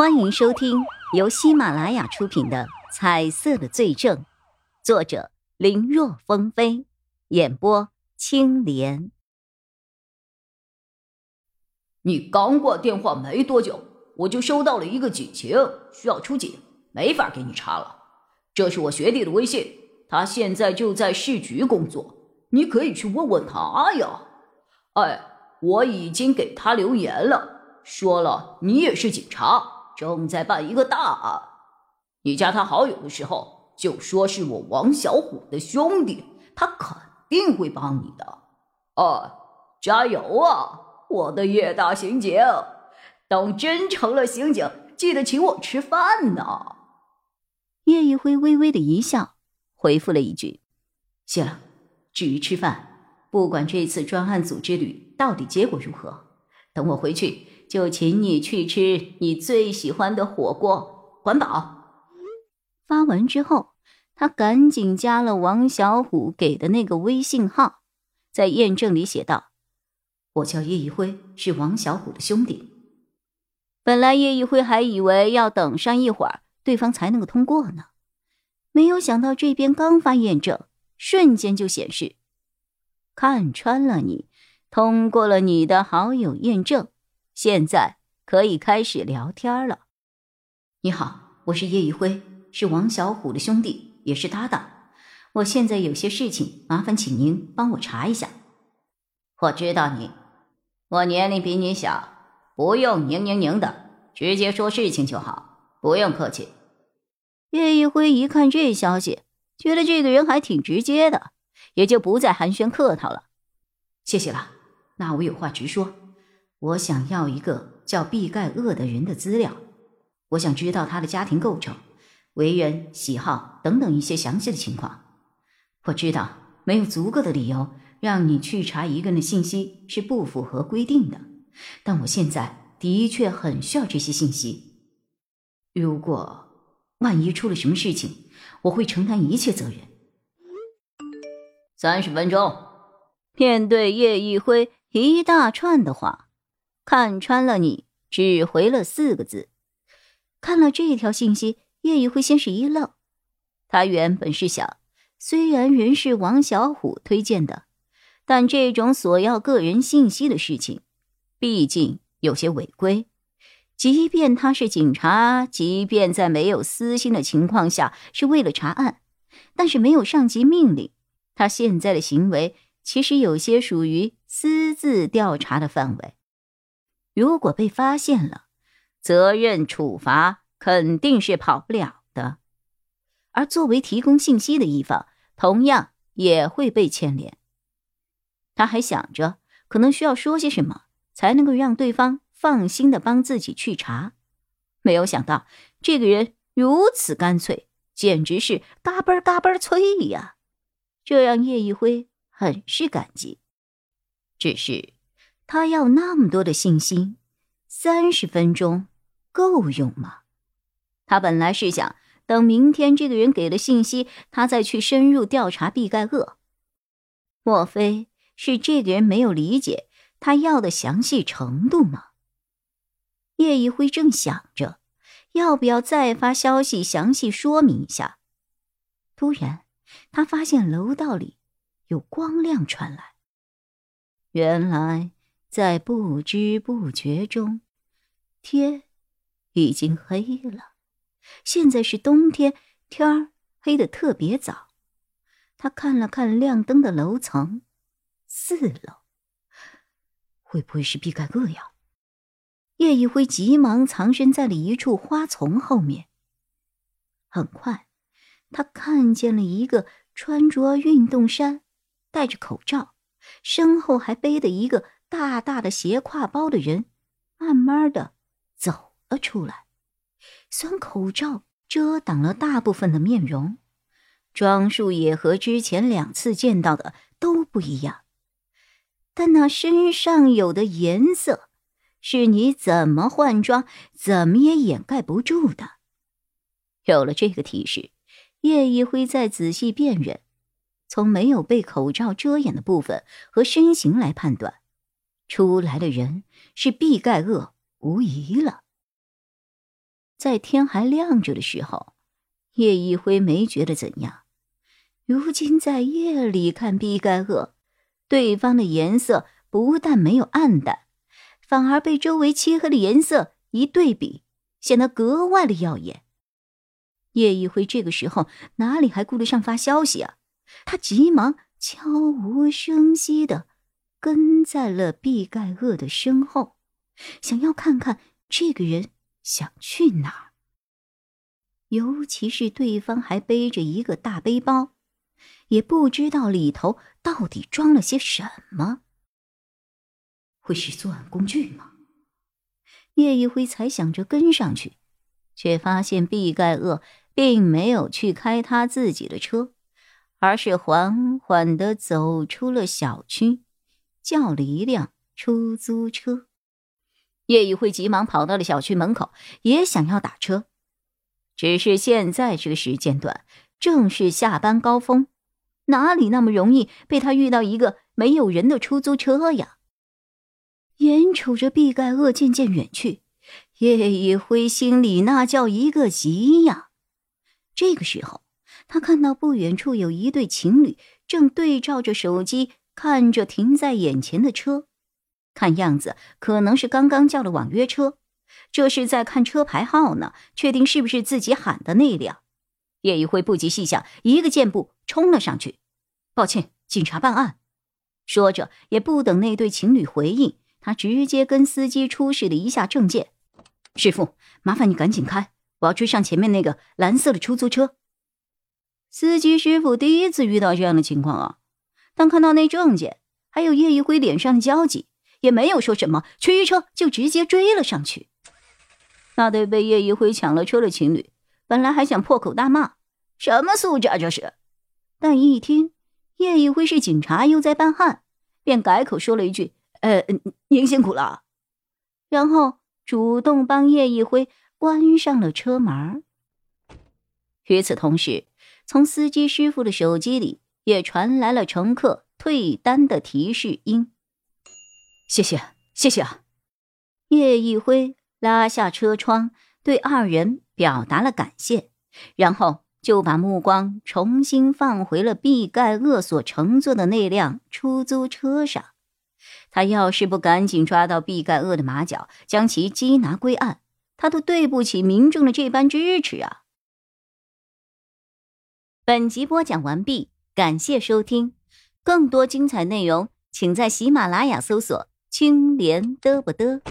欢迎收听由喜马拉雅出品的《彩色的罪证》，作者林若风飞，演播青莲。你刚挂电话没多久，我就收到了一个警情，需要出警，没法给你查了。这是我学弟的微信，他现在就在市局工作，你可以去问问他呀。哎，我已经给他留言了，说了你也是警察。正在办一个大案，你加他好友的时候就说是我王小虎的兄弟，他肯定会帮你的。哦，加油啊，我的叶大刑警！等真成了刑警，记得请我吃饭呢。叶一辉微微的一笑，回复了一句：“谢了。至于吃饭，不管这次专案组之旅到底结果如何，等我回去。”就请你去吃你最喜欢的火锅，管饱。发完之后，他赶紧加了王小虎给的那个微信号，在验证里写道：“我叫叶一辉，是王小虎的兄弟。”本来叶一辉还以为要等上一会儿，对方才能够通过呢，没有想到这边刚发验证，瞬间就显示：“看穿了你，通过了你的好友验证。”现在可以开始聊天了。你好，我是叶一辉，是王小虎的兄弟，也是搭档。我现在有些事情，麻烦请您帮我查一下。我知道你，我年龄比你小，不用拧拧拧的，直接说事情就好，不用客气。叶一辉一看这消息，觉得这个人还挺直接的，也就不再寒暄客套了。谢谢了，那我有话直说。我想要一个叫毕盖厄的人的资料，我想知道他的家庭构成、为人、喜好等等一些详细的情况。我知道没有足够的理由让你去查一个人的信息是不符合规定的，但我现在的确很需要这些信息。如果万一出了什么事情，我会承担一切责任。三十分钟，面对叶一辉一大串的话。看穿了你，只回了四个字。看了这条信息，叶一辉先是一愣。他原本是想，虽然人是王小虎推荐的，但这种索要个人信息的事情，毕竟有些违规。即便他是警察，即便在没有私心的情况下是为了查案，但是没有上级命令，他现在的行为其实有些属于私自调查的范围。如果被发现了，责任处罚肯定是跑不了的，而作为提供信息的一方，同样也会被牵连。他还想着可能需要说些什么，才能够让对方放心的帮自己去查，没有想到这个人如此干脆，简直是嘎嘣嘎嘣脆呀！这让叶一辉很是感激，只是。他要那么多的信息，三十分钟够用吗？他本来是想等明天这个人给了信息，他再去深入调查毕盖厄。莫非是这个人没有理解他要的详细程度吗？叶一辉正想着要不要再发消息详细说明一下，突然他发现楼道里有光亮传来，原来。在不知不觉中，天已经黑了。现在是冬天，天儿黑的特别早。他看了看亮灯的楼层，四楼，会不会是毕盖厄呀？叶一辉急忙藏身在了一处花丛后面。很快，他看见了一个穿着运动衫、戴着口罩，身后还背的一个。大大的斜挎包的人，慢慢的走了出来。虽然口罩遮挡了大部分的面容，装束也和之前两次见到的都不一样，但那身上有的颜色，是你怎么换装，怎么也掩盖不住的。有了这个提示，叶一辉再仔细辨认，从没有被口罩遮掩的部分和身形来判断。出来的人是毕盖厄，无疑了。在天还亮着的时候，叶一辉没觉得怎样。如今在夜里看毕盖厄，对方的颜色不但没有暗淡，反而被周围漆黑的颜色一对比，显得格外的耀眼。叶一辉这个时候哪里还顾得上发消息啊？他急忙悄无声息的跟在了毕盖厄的身后，想要看看这个人想去哪儿。尤其是对方还背着一个大背包。也不知道里头到底装了些什么，会是作案工具吗？叶一辉才想着跟上去，却发现毕盖厄并没有去开他自己的车，而是缓缓的走出了小区，叫了一辆出租车。叶一辉急忙跑到了小区门口，也想要打车，只是现在这个时间段正是下班高峰。哪里那么容易被他遇到一个没有人的出租车呀？眼瞅着毕盖厄渐渐远去，叶一辉心里那叫一个急呀！这个时候，他看到不远处有一对情侣正对照着手机看着停在眼前的车，看样子可能是刚刚叫了网约车，这是在看车牌号呢，确定是不是自己喊的那辆。叶一辉不及细想，一个箭步冲了上去。抱歉，警察办案。说着，也不等那对情侣回应，他直接跟司机出示了一下证件。师傅，麻烦你赶紧开，我要追上前面那个蓝色的出租车。司机师傅第一次遇到这样的情况啊！当看到那证件，还有叶一辉脸上的焦急，也没有说什么，驱车就直接追了上去。那对被叶一辉抢了车的情侣，本来还想破口大骂：“什么素质啊这是！”但一听。叶一辉是警察，又在办案，便改口说了一句：“呃，您辛苦了。”然后主动帮叶一辉关上了车门。与此同时，从司机师傅的手机里也传来了乘客退单的提示音：“谢谢，谢谢啊！”叶一辉拉下车窗，对二人表达了感谢，然后。就把目光重新放回了毕盖厄所乘坐的那辆出租车上。他要是不赶紧抓到毕盖厄的马脚，将其缉拿归案，他都对不起民众的这般支持啊！本集播讲完毕，感谢收听，更多精彩内容，请在喜马拉雅搜索“青莲嘚不嘚”。